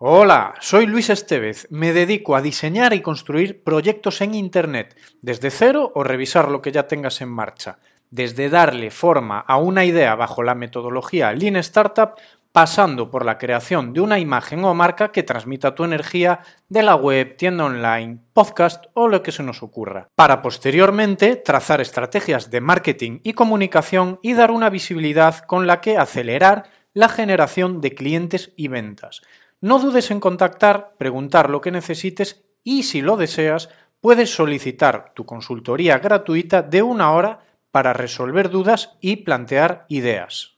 Hola, soy Luis Estevez. Me dedico a diseñar y construir proyectos en Internet, desde cero o revisar lo que ya tengas en marcha, desde darle forma a una idea bajo la metodología Lean Startup, pasando por la creación de una imagen o marca que transmita tu energía de la web, tienda online, podcast o lo que se nos ocurra, para posteriormente trazar estrategias de marketing y comunicación y dar una visibilidad con la que acelerar la generación de clientes y ventas. No dudes en contactar, preguntar lo que necesites y si lo deseas, puedes solicitar tu consultoría gratuita de una hora para resolver dudas y plantear ideas.